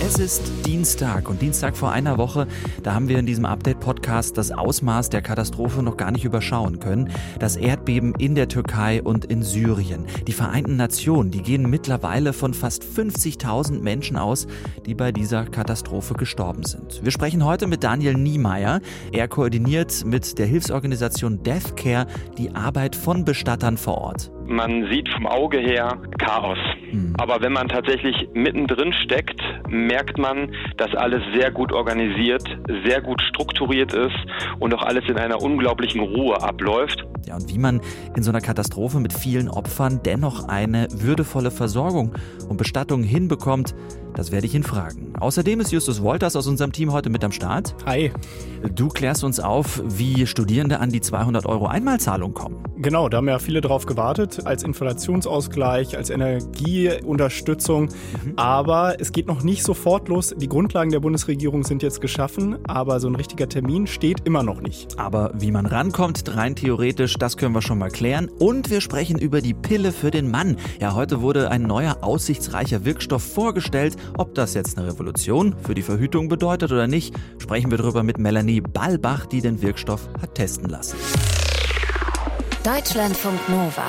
Es ist Dienstag und Dienstag vor einer Woche, da haben wir in diesem Update-Podcast das Ausmaß der Katastrophe noch gar nicht überschauen können. Das Erdbeben in der Türkei und in Syrien. Die Vereinten Nationen, die gehen mittlerweile von fast 50.000 Menschen aus, die bei dieser Katastrophe gestorben sind. Wir sprechen heute mit Daniel Niemeyer. Er koordiniert mit der Hilfsorganisation Deathcare die Arbeit von Bestattern vor Ort. Man sieht vom Auge her Chaos. Mhm. Aber wenn man tatsächlich mittendrin steckt, merkt man, dass alles sehr gut organisiert, sehr gut strukturiert ist und auch alles in einer unglaublichen Ruhe abläuft. Ja, und wie man in so einer Katastrophe mit vielen Opfern dennoch eine würdevolle Versorgung und Bestattung hinbekommt, das werde ich ihn fragen. Außerdem ist Justus Wolters aus unserem Team heute mit am Start. Hi. Du klärst uns auf, wie Studierende an die 200 Euro Einmalzahlung kommen. Genau, da haben ja viele drauf gewartet, als Inflationsausgleich, als Energieunterstützung. Mhm. Aber es geht noch nicht sofort los. Die Grundlagen der Bundesregierung sind jetzt geschaffen, aber so ein richtiger Termin steht immer noch nicht. Aber wie man rankommt, rein theoretisch, das können wir schon mal klären. Und wir sprechen über die Pille für den Mann. Ja, heute wurde ein neuer aussichtsreicher Wirkstoff vorgestellt. Ob das jetzt eine Revolution für die Verhütung bedeutet oder nicht, sprechen wir darüber mit Melanie Ballbach, die den Wirkstoff hat testen lassen. Deutschlandfunk Nova.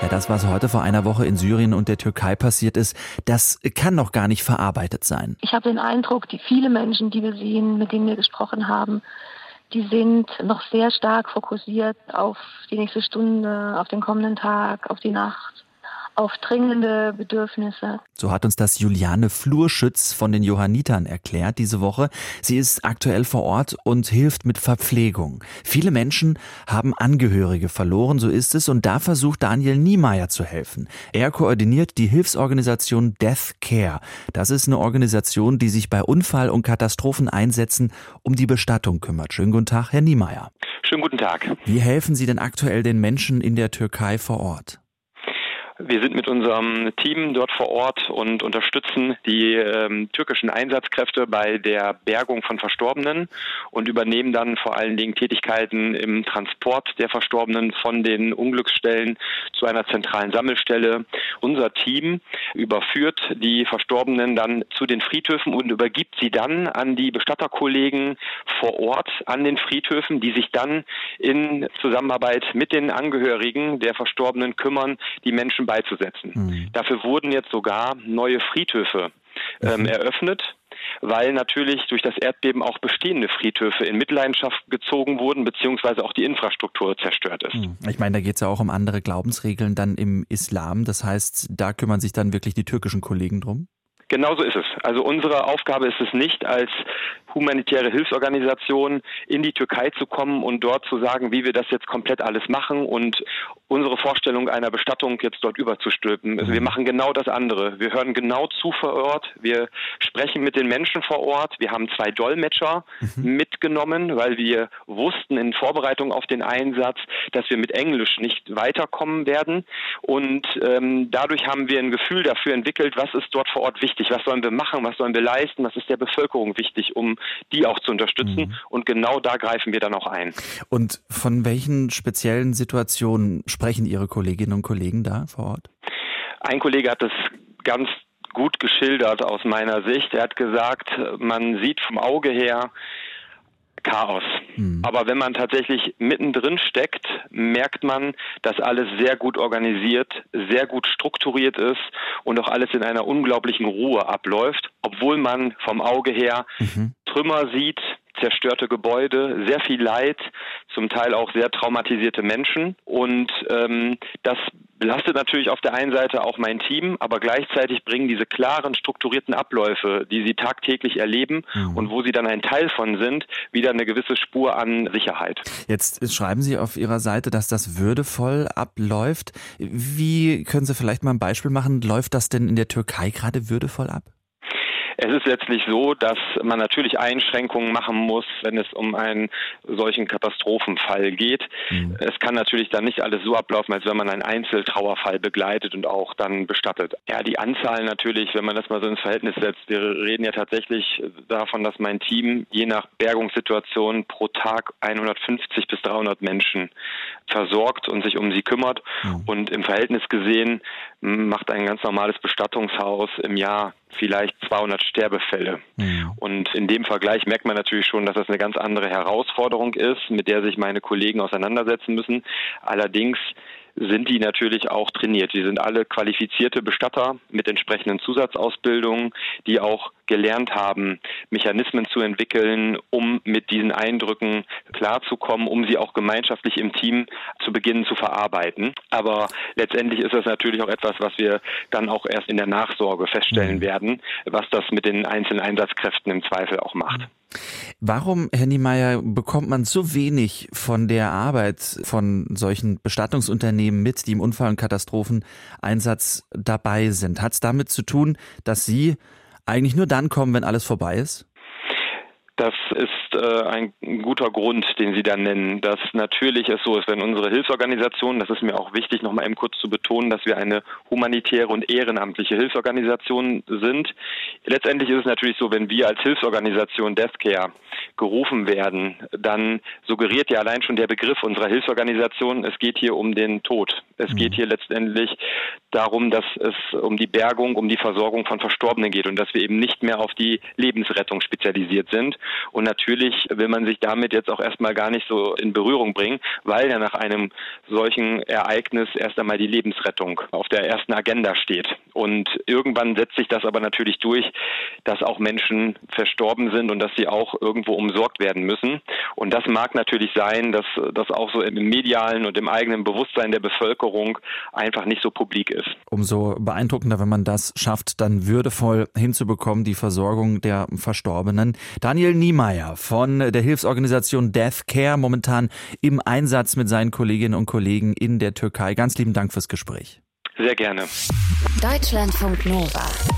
Ja, das, was heute vor einer Woche in Syrien und der Türkei passiert ist, das kann noch gar nicht verarbeitet sein. Ich habe den Eindruck, die viele Menschen, die wir sehen, mit denen wir gesprochen haben, die sind noch sehr stark fokussiert auf die nächste Stunde, auf den kommenden Tag, auf die Nacht auf dringende Bedürfnisse. So hat uns das Juliane Flurschütz von den Johannitern erklärt diese Woche. Sie ist aktuell vor Ort und hilft mit Verpflegung. Viele Menschen haben Angehörige verloren, so ist es, und da versucht Daniel Niemeyer zu helfen. Er koordiniert die Hilfsorganisation Death Care. Das ist eine Organisation, die sich bei Unfall- und Katastropheneinsätzen um die Bestattung kümmert. Schönen guten Tag, Herr Niemeyer. Schönen guten Tag. Wie helfen Sie denn aktuell den Menschen in der Türkei vor Ort? Wir sind mit unserem Team dort vor Ort und unterstützen die ähm, türkischen Einsatzkräfte bei der Bergung von Verstorbenen und übernehmen dann vor allen Dingen Tätigkeiten im Transport der Verstorbenen von den Unglücksstellen zu einer zentralen Sammelstelle. Unser Team überführt die Verstorbenen dann zu den Friedhöfen und übergibt sie dann an die Bestatterkollegen vor Ort an den Friedhöfen, die sich dann in Zusammenarbeit mit den Angehörigen der Verstorbenen kümmern, die Menschen beizusetzen. Mhm. Dafür wurden jetzt sogar neue Friedhöfe ähm, mhm. eröffnet weil natürlich durch das Erdbeben auch bestehende Friedhöfe in Mitleidenschaft gezogen wurden, beziehungsweise auch die Infrastruktur zerstört ist. Hm. Ich meine, da geht es ja auch um andere Glaubensregeln dann im Islam. Das heißt, da kümmern sich dann wirklich die türkischen Kollegen drum? Genauso ist es. Also unsere Aufgabe ist es nicht, als humanitäre Hilfsorganisation in die Türkei zu kommen und dort zu sagen, wie wir das jetzt komplett alles machen und unsere Vorstellung einer Bestattung jetzt dort überzustülpen. Also wir mhm. machen genau das andere. Wir hören genau zu vor Ort. Wir sprechen mit den Menschen vor Ort. Wir haben zwei Dolmetscher mhm. mitgenommen, weil wir wussten in Vorbereitung auf den Einsatz, dass wir mit Englisch nicht weiterkommen werden. Und ähm, dadurch haben wir ein Gefühl dafür entwickelt, was ist dort vor Ort wichtig, was sollen wir machen, was sollen wir leisten, was ist der Bevölkerung wichtig, um die auch zu unterstützen. Mhm. Und genau da greifen wir dann auch ein. Und von welchen speziellen Situationen sprechen Ihre Kolleginnen und Kollegen da vor Ort? Ein Kollege hat das ganz gut geschildert aus meiner Sicht. Er hat gesagt, man sieht vom Auge her, Chaos. Mhm. Aber wenn man tatsächlich mittendrin steckt, merkt man, dass alles sehr gut organisiert, sehr gut strukturiert ist und auch alles in einer unglaublichen Ruhe abläuft, obwohl man vom Auge her mhm. Trümmer sieht, zerstörte Gebäude, sehr viel Leid, zum Teil auch sehr traumatisierte Menschen. Und ähm, das belastet natürlich auf der einen Seite auch mein Team, aber gleichzeitig bringen diese klaren, strukturierten Abläufe, die sie tagtäglich erleben mhm. und wo sie dann ein Teil von sind, wieder eine gewisse Spur an Sicherheit. Jetzt schreiben Sie auf Ihrer Seite, dass das würdevoll abläuft. Wie können Sie vielleicht mal ein Beispiel machen? Läuft das denn in der Türkei gerade würdevoll ab? Es ist letztlich so, dass man natürlich Einschränkungen machen muss, wenn es um einen solchen Katastrophenfall geht. Mhm. Es kann natürlich dann nicht alles so ablaufen, als wenn man einen Einzeltrauerfall begleitet und auch dann bestattet. Ja, die Anzahl natürlich, wenn man das mal so ins Verhältnis setzt, wir reden ja tatsächlich davon, dass mein Team je nach Bergungssituation pro Tag 150 bis 300 Menschen versorgt und sich um sie kümmert. Mhm. Und im Verhältnis gesehen macht ein ganz normales Bestattungshaus im Jahr vielleicht 200 Sterbefälle. Mhm. Und in dem Vergleich merkt man natürlich schon, dass das eine ganz andere Herausforderung ist, mit der sich meine Kollegen auseinandersetzen müssen. Allerdings sind die natürlich auch trainiert. Die sind alle qualifizierte Bestatter mit entsprechenden Zusatzausbildungen, die auch gelernt haben, Mechanismen zu entwickeln, um mit diesen Eindrücken klarzukommen, um sie auch gemeinschaftlich im Team zu beginnen zu verarbeiten. Aber letztendlich ist das natürlich auch etwas, was wir dann auch erst in der Nachsorge feststellen mhm. werden, was das mit den einzelnen Einsatzkräften im Zweifel auch macht. Warum, Herr Niemeyer, bekommt man so wenig von der Arbeit von solchen Bestattungsunternehmen mit, die im Unfall- und Katastropheneinsatz dabei sind? Hat es damit zu tun, dass Sie eigentlich nur dann kommen, wenn alles vorbei ist? Das ist äh, ein guter Grund, den Sie da nennen, dass natürlich es so ist, wenn unsere Hilfsorganisationen, das ist mir auch wichtig, nochmal eben kurz zu betonen, dass wir eine humanitäre und ehrenamtliche Hilfsorganisation sind. Letztendlich ist es natürlich so, wenn wir als Hilfsorganisation Deathcare gerufen werden, dann suggeriert ja allein schon der Begriff unserer Hilfsorganisation, es geht hier um den Tod. Es geht mhm. hier letztendlich darum, dass es um die Bergung, um die Versorgung von Verstorbenen geht und dass wir eben nicht mehr auf die Lebensrettung spezialisiert sind. Und natürlich will man sich damit jetzt auch erstmal gar nicht so in Berührung bringen, weil ja nach einem solchen Ereignis erst einmal die Lebensrettung auf der ersten Agenda steht. Und irgendwann setzt sich das aber natürlich durch, dass auch Menschen verstorben sind und dass sie auch irgendwo umsorgt werden müssen. Und das mag natürlich sein, dass das auch so im medialen und im eigenen Bewusstsein der Bevölkerung einfach nicht so publik ist. Umso beeindruckender, wenn man das schafft, dann würdevoll hinzubekommen, die Versorgung der Verstorbenen. Daniel Niemeyer von der Hilfsorganisation Death Care, momentan im Einsatz mit seinen Kolleginnen und Kollegen in der Türkei. Ganz lieben Dank fürs Gespräch. Sehr gerne. Deutschlandfunk Nova.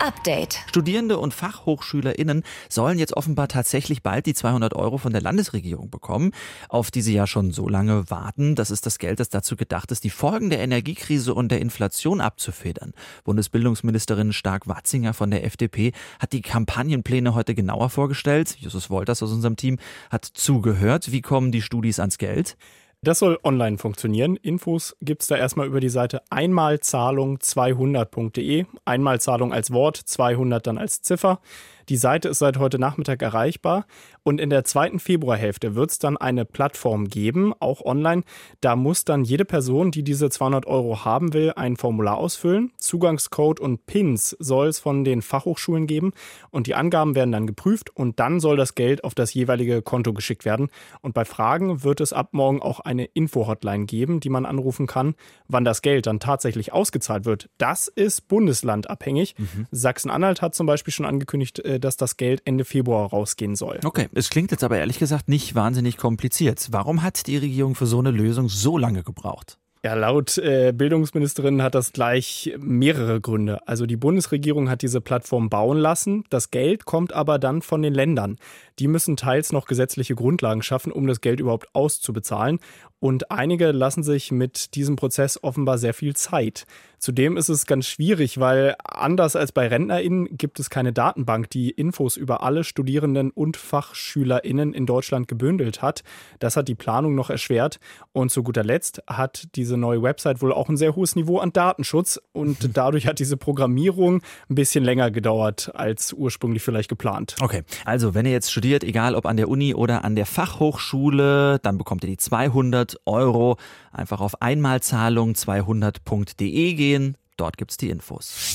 Update. Studierende und FachhochschülerInnen sollen jetzt offenbar tatsächlich bald die 200 Euro von der Landesregierung bekommen, auf die sie ja schon so lange warten. Das ist das Geld, das dazu gedacht ist, die Folgen der Energiekrise und der Inflation abzufedern. Bundesbildungsministerin Stark-Watzinger von der FDP hat die Kampagnenpläne heute genauer vorgestellt. Justus Wolters aus unserem Team hat zugehört. Wie kommen die Studis ans Geld? Das soll online funktionieren. Infos gibt es da erstmal über die Seite einmalzahlung200.de. Einmalzahlung als Wort, 200 dann als Ziffer. Die Seite ist seit heute Nachmittag erreichbar und in der zweiten Februarhälfte wird es dann eine Plattform geben, auch online. Da muss dann jede Person, die diese 200 Euro haben will, ein Formular ausfüllen. Zugangscode und Pins soll es von den Fachhochschulen geben und die Angaben werden dann geprüft und dann soll das Geld auf das jeweilige Konto geschickt werden. Und bei Fragen wird es ab morgen auch eine Info-Hotline geben, die man anrufen kann. Wann das Geld dann tatsächlich ausgezahlt wird, das ist bundeslandabhängig. Mhm. Sachsen-Anhalt hat zum Beispiel schon angekündigt, äh, dass das Geld Ende Februar rausgehen soll. Okay, es klingt jetzt aber ehrlich gesagt nicht wahnsinnig kompliziert. Warum hat die Regierung für so eine Lösung so lange gebraucht? Ja, laut äh, Bildungsministerin hat das gleich mehrere Gründe. Also die Bundesregierung hat diese Plattform bauen lassen, das Geld kommt aber dann von den Ländern. Die müssen teils noch gesetzliche Grundlagen schaffen, um das Geld überhaupt auszubezahlen. Und einige lassen sich mit diesem Prozess offenbar sehr viel Zeit. Zudem ist es ganz schwierig, weil anders als bei RentnerInnen gibt es keine Datenbank, die Infos über alle Studierenden und FachschülerInnen in Deutschland gebündelt hat. Das hat die Planung noch erschwert. Und zu guter Letzt hat diese neue Website wohl auch ein sehr hohes Niveau an Datenschutz. Und dadurch hat diese Programmierung ein bisschen länger gedauert als ursprünglich vielleicht geplant. Okay, also wenn ihr jetzt studiert, egal ob an der Uni oder an der Fachhochschule, dann bekommt ihr die 200 Euro. Einfach auf Einmalzahlung 200.de gehen. Dort gibt's die Infos.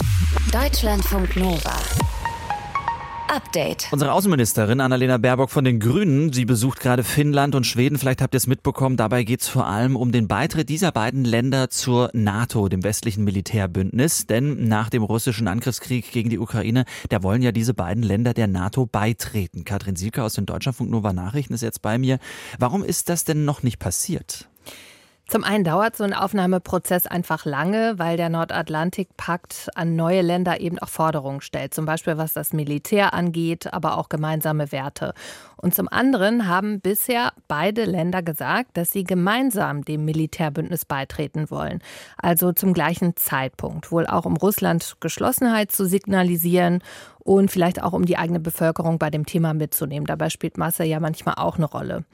Deutschlandfunk Nova. Update. Unsere Außenministerin Annalena Baerbock von den Grünen, sie besucht gerade Finnland und Schweden. Vielleicht habt ihr es mitbekommen. Dabei geht es vor allem um den Beitritt dieser beiden Länder zur NATO, dem westlichen Militärbündnis. Denn nach dem russischen Angriffskrieg gegen die Ukraine, da wollen ja diese beiden Länder der NATO beitreten. Katrin Sielke aus den Deutschlandfunk Nova Nachrichten ist jetzt bei mir. Warum ist das denn noch nicht passiert? Zum einen dauert so ein Aufnahmeprozess einfach lange, weil der Nordatlantikpakt an neue Länder eben auch Forderungen stellt, zum Beispiel was das Militär angeht, aber auch gemeinsame Werte. Und zum anderen haben bisher beide Länder gesagt, dass sie gemeinsam dem Militärbündnis beitreten wollen, also zum gleichen Zeitpunkt, wohl auch um Russland Geschlossenheit zu signalisieren und vielleicht auch um die eigene Bevölkerung bei dem Thema mitzunehmen. Dabei spielt Masse ja manchmal auch eine Rolle.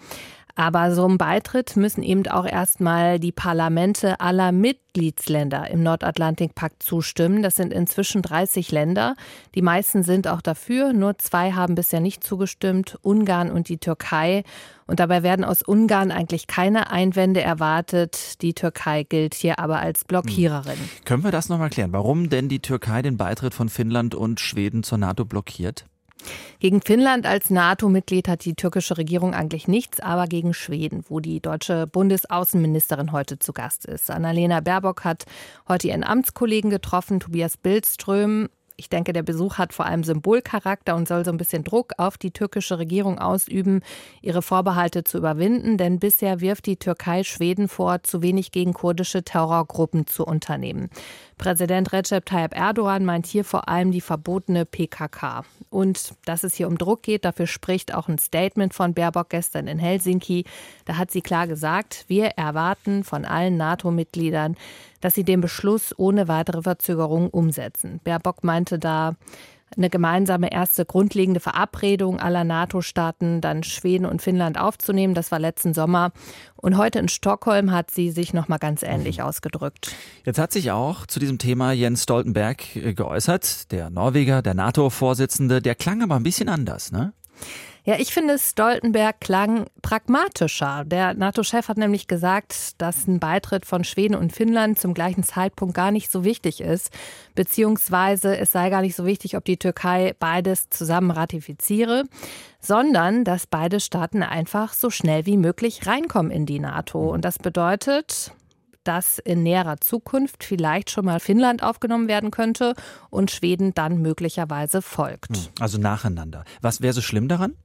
Aber so einem Beitritt müssen eben auch erstmal die Parlamente aller Mitgliedsländer im Nordatlantikpakt zustimmen. Das sind inzwischen 30 Länder. Die meisten sind auch dafür. Nur zwei haben bisher nicht zugestimmt, Ungarn und die Türkei. Und dabei werden aus Ungarn eigentlich keine Einwände erwartet. Die Türkei gilt hier aber als Blockiererin. Hm. Können wir das nochmal klären? Warum denn die Türkei den Beitritt von Finnland und Schweden zur NATO blockiert? Gegen Finnland als NATO-Mitglied hat die türkische Regierung eigentlich nichts, aber gegen Schweden, wo die deutsche Bundesaußenministerin heute zu Gast ist. Annalena Baerbock hat heute ihren Amtskollegen getroffen, Tobias Bildström. Ich denke, der Besuch hat vor allem Symbolcharakter und soll so ein bisschen Druck auf die türkische Regierung ausüben, ihre Vorbehalte zu überwinden. Denn bisher wirft die Türkei Schweden vor, zu wenig gegen kurdische Terrorgruppen zu unternehmen. Präsident Recep Tayyip Erdogan meint hier vor allem die verbotene PKK. Und dass es hier um Druck geht, dafür spricht auch ein Statement von Baerbock gestern in Helsinki. Da hat sie klar gesagt, wir erwarten von allen NATO-Mitgliedern, dass sie den Beschluss ohne weitere Verzögerung umsetzen. Baerbock meinte da, eine gemeinsame erste grundlegende Verabredung aller NATO-Staaten, dann Schweden und Finnland aufzunehmen. Das war letzten Sommer. Und heute in Stockholm hat sie sich noch mal ganz ähnlich mhm. ausgedrückt. Jetzt hat sich auch zu diesem Thema Jens Stoltenberg äh, geäußert, der Norweger, der NATO-Vorsitzende. Der klang aber ein bisschen anders, ne? Ja, ich finde, Stoltenberg klang pragmatischer. Der NATO-Chef hat nämlich gesagt, dass ein Beitritt von Schweden und Finnland zum gleichen Zeitpunkt gar nicht so wichtig ist, beziehungsweise es sei gar nicht so wichtig, ob die Türkei beides zusammen ratifiziere, sondern dass beide Staaten einfach so schnell wie möglich reinkommen in die NATO. Und das bedeutet, dass in näherer Zukunft vielleicht schon mal Finnland aufgenommen werden könnte und Schweden dann möglicherweise folgt. Hm, also nacheinander. Was wäre so schlimm daran?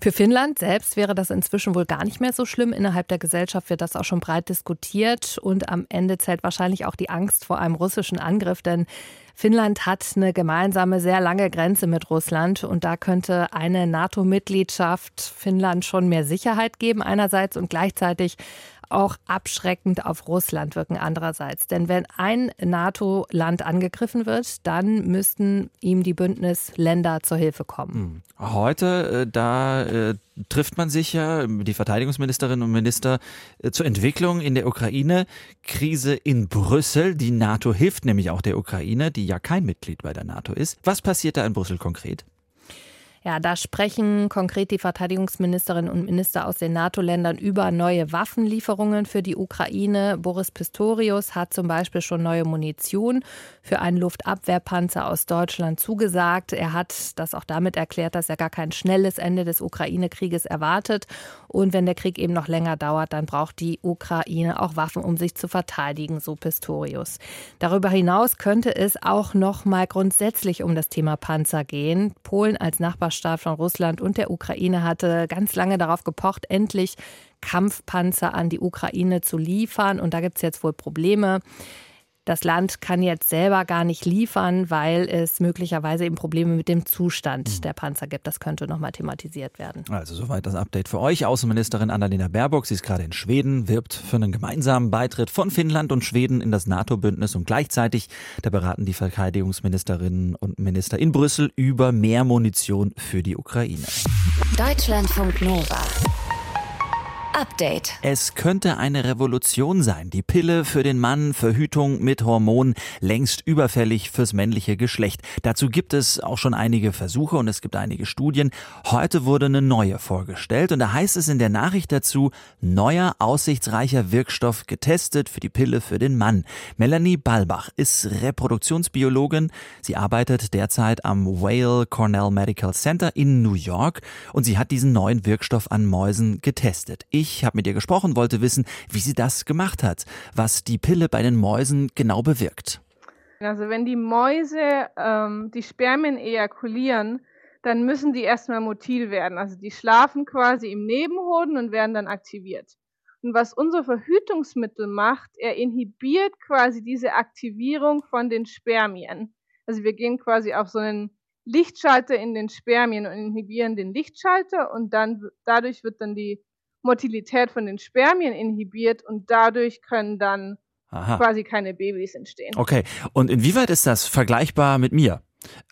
Für Finnland selbst wäre das inzwischen wohl gar nicht mehr so schlimm. Innerhalb der Gesellschaft wird das auch schon breit diskutiert und am Ende zählt wahrscheinlich auch die Angst vor einem russischen Angriff, denn Finnland hat eine gemeinsame, sehr lange Grenze mit Russland und da könnte eine NATO-Mitgliedschaft Finnland schon mehr Sicherheit geben einerseits und gleichzeitig auch abschreckend auf Russland wirken andererseits. Denn wenn ein NATO-Land angegriffen wird, dann müssten ihm die Bündnisländer zur Hilfe kommen. Hm. Heute, äh, da äh, trifft man sich ja, die Verteidigungsministerinnen und Minister, äh, zur Entwicklung in der Ukraine. Krise in Brüssel. Die NATO hilft nämlich auch der Ukraine, die ja kein Mitglied bei der NATO ist. Was passiert da in Brüssel konkret? Ja, da sprechen konkret die Verteidigungsministerinnen und Minister aus den NATO-Ländern über neue Waffenlieferungen für die Ukraine. Boris Pistorius hat zum Beispiel schon neue Munition für einen Luftabwehrpanzer aus Deutschland zugesagt. Er hat das auch damit erklärt, dass er gar kein schnelles Ende des Ukraine-Krieges erwartet. Und wenn der Krieg eben noch länger dauert, dann braucht die Ukraine auch Waffen, um sich zu verteidigen, so Pistorius. Darüber hinaus könnte es auch noch mal grundsätzlich um das Thema Panzer gehen. Polen als Nachbar Nachbarstaat von Russland und der Ukraine hatte ganz lange darauf gepocht, endlich Kampfpanzer an die Ukraine zu liefern. Und da gibt es jetzt wohl Probleme. Das Land kann jetzt selber gar nicht liefern, weil es möglicherweise eben Probleme mit dem Zustand mhm. der Panzer gibt. Das könnte nochmal thematisiert werden. Also soweit das Update für euch. Außenministerin Annalena Baerbock, sie ist gerade in Schweden, wirbt für einen gemeinsamen Beitritt von Finnland und Schweden in das NATO-Bündnis und gleichzeitig, da beraten die Verteidigungsministerinnen und Minister in Brüssel über mehr Munition für die Ukraine. Deutschlandfunk Nova. Update. Es könnte eine Revolution sein. Die Pille für den Mann, Verhütung mit Hormonen, längst überfällig fürs männliche Geschlecht. Dazu gibt es auch schon einige Versuche und es gibt einige Studien. Heute wurde eine neue vorgestellt und da heißt es in der Nachricht dazu, neuer aussichtsreicher Wirkstoff getestet für die Pille für den Mann. Melanie Balbach ist Reproduktionsbiologin. Sie arbeitet derzeit am Whale Cornell Medical Center in New York und sie hat diesen neuen Wirkstoff an Mäusen getestet. Ich habe mit ihr gesprochen, wollte wissen, wie sie das gemacht hat, was die Pille bei den Mäusen genau bewirkt. Also wenn die Mäuse ähm, die Spermien ejakulieren, dann müssen die erstmal motil werden. Also die schlafen quasi im Nebenhoden und werden dann aktiviert. Und was unser Verhütungsmittel macht, er inhibiert quasi diese Aktivierung von den Spermien. Also wir gehen quasi auf so einen Lichtschalter in den Spermien und inhibieren den Lichtschalter und dann dadurch wird dann die Motilität von den Spermien inhibiert und dadurch können dann Aha. quasi keine Babys entstehen. Okay, und inwieweit ist das vergleichbar mit mir?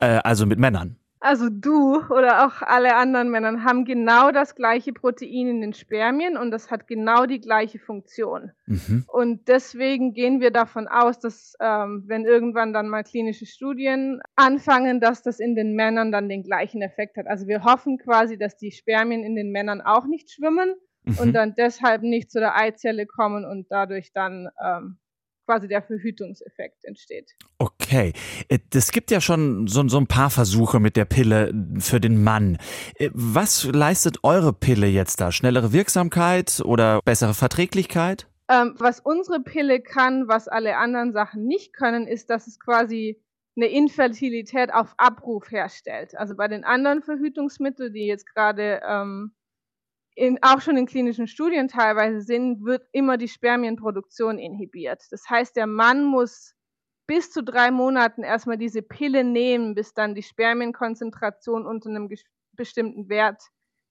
Äh, also mit Männern? Also du oder auch alle anderen Männer haben genau das gleiche Protein in den Spermien und das hat genau die gleiche Funktion. Mhm. Und deswegen gehen wir davon aus, dass ähm, wenn irgendwann dann mal klinische Studien anfangen, dass das in den Männern dann den gleichen Effekt hat. Also wir hoffen quasi, dass die Spermien in den Männern auch nicht schwimmen mhm. und dann deshalb nicht zu der Eizelle kommen und dadurch dann ähm, quasi der Verhütungseffekt entsteht. Okay, es gibt ja schon so, so, ein paar Versuche mit der Pille für den Mann. Äh, was leistet eure Pille jetzt da? Schnellere Wirksamkeit oder bessere Verträglichkeit? Ähm, was unsere Pille kann, was alle anderen Sachen nicht können, ist, dass es quasi eine Infertilität auf Abruf herstellt. Also bei den anderen Verhütungsmitteln, die jetzt gerade ähm, in, auch schon in klinischen Studien teilweise sind, wird immer die Spermienproduktion inhibiert. Das heißt, der Mann muss bis zu drei Monaten erstmal diese Pille nehmen, bis dann die Spermienkonzentration unter einem bestimmten Wert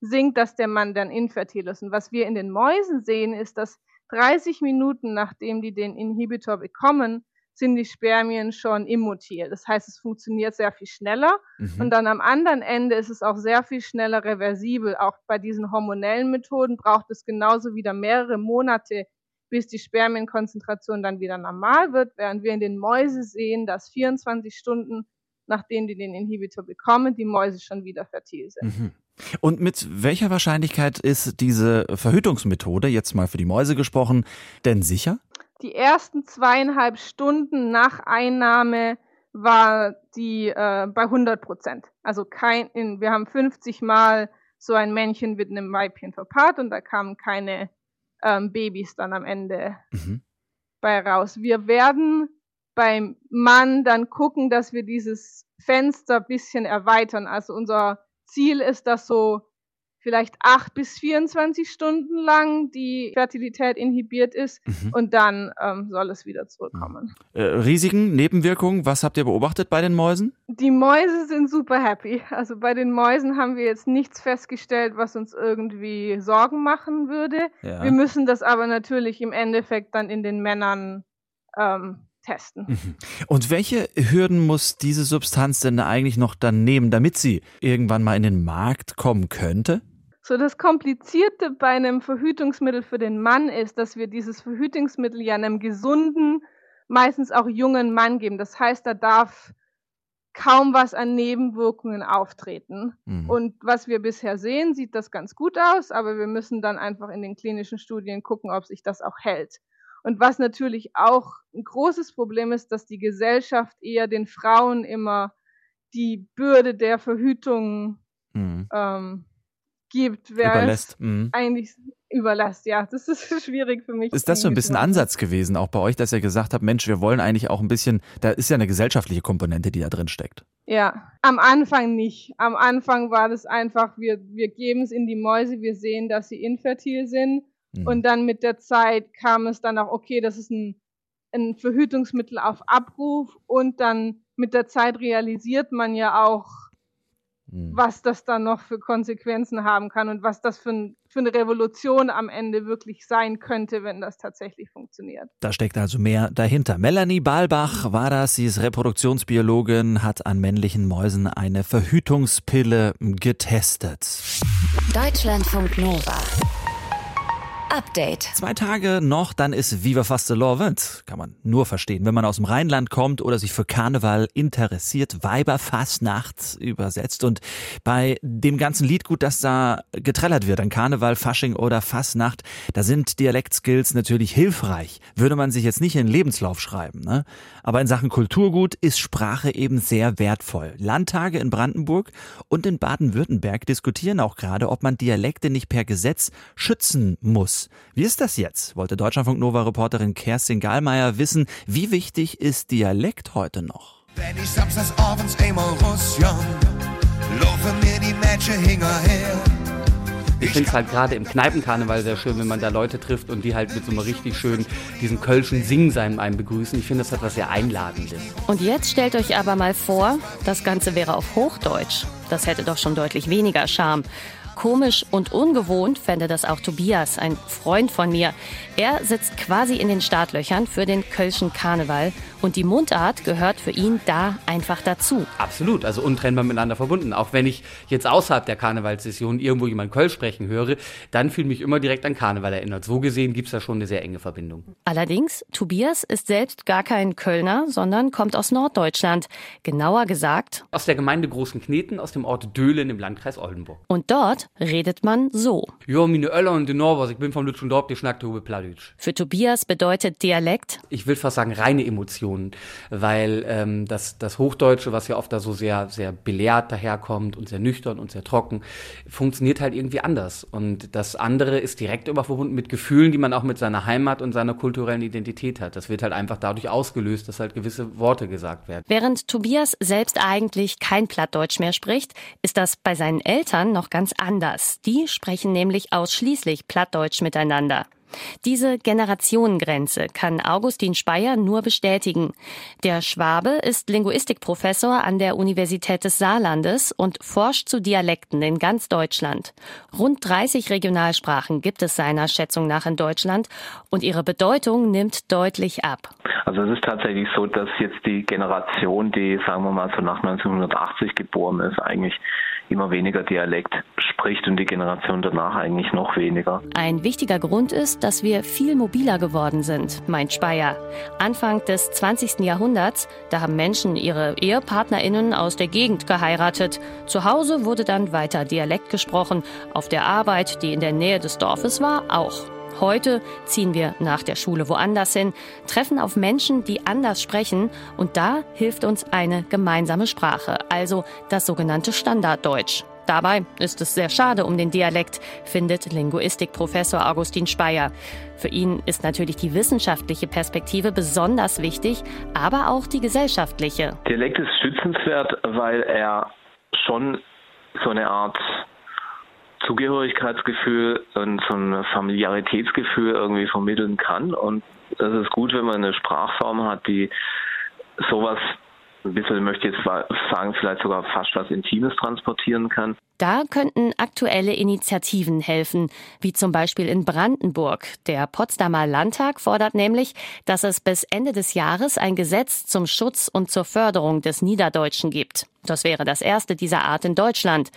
sinkt, dass der Mann dann infertil ist. Und was wir in den Mäusen sehen, ist, dass 30 Minuten nachdem die den Inhibitor bekommen, sind die Spermien schon immotil. Das heißt, es funktioniert sehr viel schneller. Mhm. Und dann am anderen Ende ist es auch sehr viel schneller reversibel. Auch bei diesen hormonellen Methoden braucht es genauso wieder mehrere Monate, bis die Spermienkonzentration dann wieder normal wird, während wir in den Mäuse sehen, dass 24 Stunden nachdem die den Inhibitor bekommen, die Mäuse schon wieder fertil sind. Mhm. Und mit welcher Wahrscheinlichkeit ist diese Verhütungsmethode, jetzt mal für die Mäuse gesprochen, denn sicher? Die ersten zweieinhalb Stunden nach Einnahme war die äh, bei 100 Prozent. Also kein, in, wir haben 50 Mal so ein Männchen mit einem Weibchen verpaart und da kamen keine ähm, Babys dann am Ende mhm. bei raus. Wir werden beim Mann dann gucken, dass wir dieses Fenster bisschen erweitern. Also unser Ziel ist, dass so vielleicht acht bis 24 Stunden lang die Fertilität inhibiert ist mhm. und dann ähm, soll es wieder zurückkommen. Äh, Risiken, Nebenwirkungen, was habt ihr beobachtet bei den Mäusen? Die Mäuse sind super happy. Also bei den Mäusen haben wir jetzt nichts festgestellt, was uns irgendwie Sorgen machen würde. Ja. Wir müssen das aber natürlich im Endeffekt dann in den Männern ähm, testen. Mhm. Und welche Hürden muss diese Substanz denn eigentlich noch dann nehmen, damit sie irgendwann mal in den Markt kommen könnte? So das Komplizierte bei einem Verhütungsmittel für den Mann ist, dass wir dieses Verhütungsmittel ja einem gesunden, meistens auch jungen Mann geben. Das heißt, da darf kaum was an Nebenwirkungen auftreten. Mhm. Und was wir bisher sehen, sieht das ganz gut aus, aber wir müssen dann einfach in den klinischen Studien gucken, ob sich das auch hält. Und was natürlich auch ein großes Problem ist, dass die Gesellschaft eher den Frauen immer die Bürde der Verhütung mhm. ähm, gibt, überlässt. Mhm. eigentlich überlässt. Ja, das ist schwierig für mich. Ist das so ein bisschen Ansatz gewesen, auch bei euch, dass ihr gesagt habt, Mensch, wir wollen eigentlich auch ein bisschen, da ist ja eine gesellschaftliche Komponente, die da drin steckt. Ja, am Anfang nicht. Am Anfang war das einfach, wir, wir geben es in die Mäuse, wir sehen, dass sie infertil sind. Mhm. Und dann mit der Zeit kam es dann auch, okay, das ist ein, ein Verhütungsmittel auf Abruf. Und dann mit der Zeit realisiert man ja auch, hm. was das dann noch für Konsequenzen haben kann und was das für, ein, für, eine Revolution am Ende wirklich sein könnte, wenn das tatsächlich funktioniert. Da steckt also mehr dahinter. Melanie Balbach war das, sie ist Reproduktionsbiologin, hat an männlichen Mäusen eine Verhütungspille getestet. Deutschlandfunk Nova. Update. Zwei Tage noch, dann ist Viva Fastelovend. Kann man nur verstehen, wenn man aus dem Rheinland kommt oder sich für Karneval interessiert. Weiberfastnacht übersetzt. Und bei dem ganzen Liedgut, das da getrellert wird, an Karneval, Fasching oder Fastnacht, da sind Dialektskills natürlich hilfreich. Würde man sich jetzt nicht in den Lebenslauf schreiben. Ne? Aber in Sachen Kulturgut ist Sprache eben sehr wertvoll. Landtage in Brandenburg und in Baden-Württemberg diskutieren auch gerade, ob man Dialekte nicht per Gesetz schützen muss. Wie ist das jetzt? Wollte Deutschlandfunk Nova Reporterin Kerstin Gallmeier wissen, wie wichtig ist Dialekt heute noch? Wenn ich samstags abends einmal Russian, laufen mir die Mädchen hinterher. Ich finde es halt gerade im Kneipenkarneval sehr schön, wenn man da Leute trifft und die halt mit so einem richtig schön diesen kölschen Singsein einem begrüßen. Ich finde, das hat was sehr Einladendes. Und jetzt stellt euch aber mal vor, das Ganze wäre auf Hochdeutsch. Das hätte doch schon deutlich weniger Charme. Komisch und ungewohnt fände das auch Tobias, ein Freund von mir. Er sitzt quasi in den Startlöchern für den Kölschen Karneval und die Mundart gehört für ihn da einfach dazu. Absolut, also untrennbar miteinander verbunden. Auch wenn ich jetzt außerhalb der Karnevalssession irgendwo jemand Kölsch sprechen höre, dann fühle ich mich immer direkt an Karneval erinnert. So gesehen gibt es da schon eine sehr enge Verbindung. Allerdings, Tobias ist selbst gar kein Kölner, sondern kommt aus Norddeutschland. Genauer gesagt aus der Gemeinde Großen Kneten aus dem Ort Döhlen im Landkreis Oldenburg. Und dort redet man so. Ja, meine Öller und die Norwas, ich bin vom Lütschendorf, die schnackt Hube Plattdeutsch. Für Tobias bedeutet Dialekt, ich will fast sagen reine Emotion Emotionen, weil ähm, das, das Hochdeutsche, was ja oft da so sehr, sehr belehrt daherkommt und sehr nüchtern und sehr trocken, funktioniert halt irgendwie anders. Und das andere ist direkt immer mit Gefühlen, die man auch mit seiner Heimat und seiner kulturellen Identität hat. Das wird halt einfach dadurch ausgelöst, dass halt gewisse Worte gesagt werden. Während Tobias selbst eigentlich kein Plattdeutsch mehr spricht, ist das bei seinen Eltern noch ganz anders. Die sprechen nämlich ausschließlich Plattdeutsch miteinander. Diese Generationengrenze kann Augustin Speyer nur bestätigen. Der Schwabe ist Linguistikprofessor an der Universität des Saarlandes und forscht zu Dialekten in ganz Deutschland. Rund 30 Regionalsprachen gibt es seiner Schätzung nach in Deutschland und ihre Bedeutung nimmt deutlich ab. Also es ist tatsächlich so, dass jetzt die Generation, die sagen wir mal so nach 1980 geboren ist, eigentlich immer weniger Dialekt spricht und die Generation danach eigentlich noch weniger. Ein wichtiger Grund ist, dass wir viel mobiler geworden sind, meint Speyer. Anfang des 20. Jahrhunderts, da haben Menschen ihre EhepartnerInnen aus der Gegend geheiratet. Zu Hause wurde dann weiter Dialekt gesprochen, auf der Arbeit, die in der Nähe des Dorfes war, auch. Heute ziehen wir nach der Schule woanders hin, treffen auf Menschen, die anders sprechen und da hilft uns eine gemeinsame Sprache, also das sogenannte Standarddeutsch. Dabei ist es sehr schade um den Dialekt, findet Linguistikprofessor Augustin Speyer. Für ihn ist natürlich die wissenschaftliche Perspektive besonders wichtig, aber auch die gesellschaftliche. Dialekt ist schützenswert, weil er schon so eine Art Zugehörigkeitsgefühl und so ein Familiaritätsgefühl irgendwie vermitteln kann. Und das ist gut, wenn man eine Sprachform hat, die sowas ein bisschen, möchte jetzt sagen, vielleicht sogar fast was Intimes transportieren kann. Da könnten aktuelle Initiativen helfen, wie zum Beispiel in Brandenburg. Der Potsdamer Landtag fordert nämlich, dass es bis Ende des Jahres ein Gesetz zum Schutz und zur Förderung des Niederdeutschen gibt. Das wäre das erste dieser Art in Deutschland.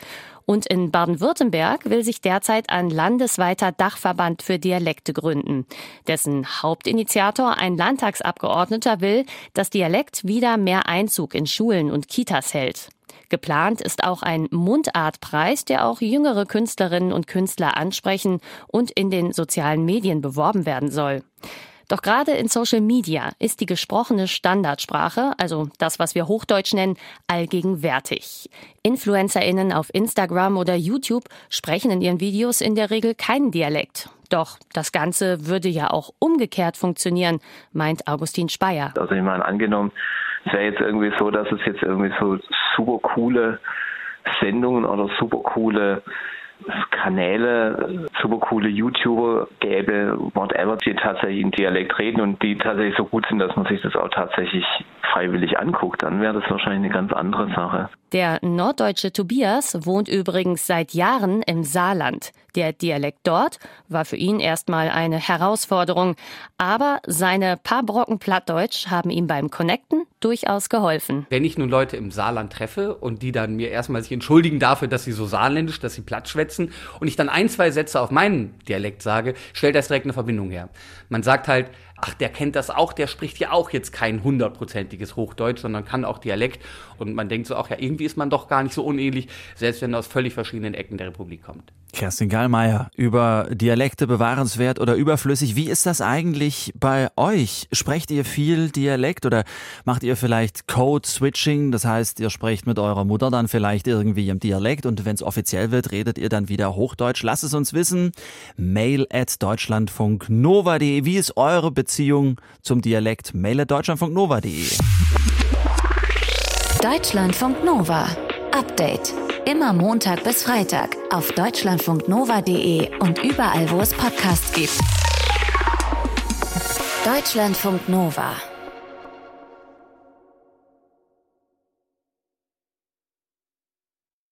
Und in Baden-Württemberg will sich derzeit ein landesweiter Dachverband für Dialekte gründen. Dessen Hauptinitiator, ein Landtagsabgeordneter, will, dass Dialekt wieder mehr Einzug in Schulen und Kitas hält. Geplant ist auch ein Mundartpreis, der auch jüngere Künstlerinnen und Künstler ansprechen und in den sozialen Medien beworben werden soll. Doch gerade in Social Media ist die gesprochene Standardsprache, also das, was wir Hochdeutsch nennen, allgegenwärtig. InfluencerInnen auf Instagram oder YouTube sprechen in ihren Videos in der Regel keinen Dialekt. Doch das Ganze würde ja auch umgekehrt funktionieren, meint Augustin Speyer. Also ich meine, angenommen, es wäre jetzt irgendwie so, dass es jetzt irgendwie so super coole Sendungen oder super coole Kanäle, super coole YouTuber gäbe, whatever, die tatsächlich in Dialekt reden und die tatsächlich so gut sind, dass man sich das auch tatsächlich freiwillig anguckt, dann wäre das wahrscheinlich eine ganz andere Sache. Der norddeutsche Tobias wohnt übrigens seit Jahren im Saarland. Der Dialekt dort war für ihn erstmal eine Herausforderung, aber seine paar Brocken Plattdeutsch haben ihm beim Connecten durchaus geholfen. Wenn ich nun Leute im Saarland treffe und die dann mir erstmal sich entschuldigen dafür, dass sie so saarländisch, dass sie platt schwätzen und ich dann ein, zwei Sätze auf meinen Dialekt sage, stellt das direkt eine Verbindung her. Man sagt halt, ach, der kennt das auch, der spricht ja auch jetzt kein hundertprozentiges Hochdeutsch, sondern kann auch Dialekt. Und man denkt so, ach ja, irgendwie ist man doch gar nicht so unähnlich, selbst wenn er aus völlig verschiedenen Ecken der Republik kommt. Kerstin Gallmeier über Dialekte bewahrenswert oder überflüssig. Wie ist das eigentlich bei euch? Sprecht ihr viel Dialekt oder macht ihr vielleicht Code-Switching? Das heißt, ihr sprecht mit eurer Mutter dann vielleicht irgendwie im Dialekt und wenn es offiziell wird, redet ihr dann wieder Hochdeutsch. Lasst es uns wissen. Mail at deutschlandfunknova.de. Wie ist eure Beziehung zum Dialekt? Mail at deutschlandfunknova.de. Deutschlandfunk Nova. Update. Immer Montag bis Freitag auf deutschlandfunknova.de und überall, wo es Podcasts gibt. Deutschlandfunk Nova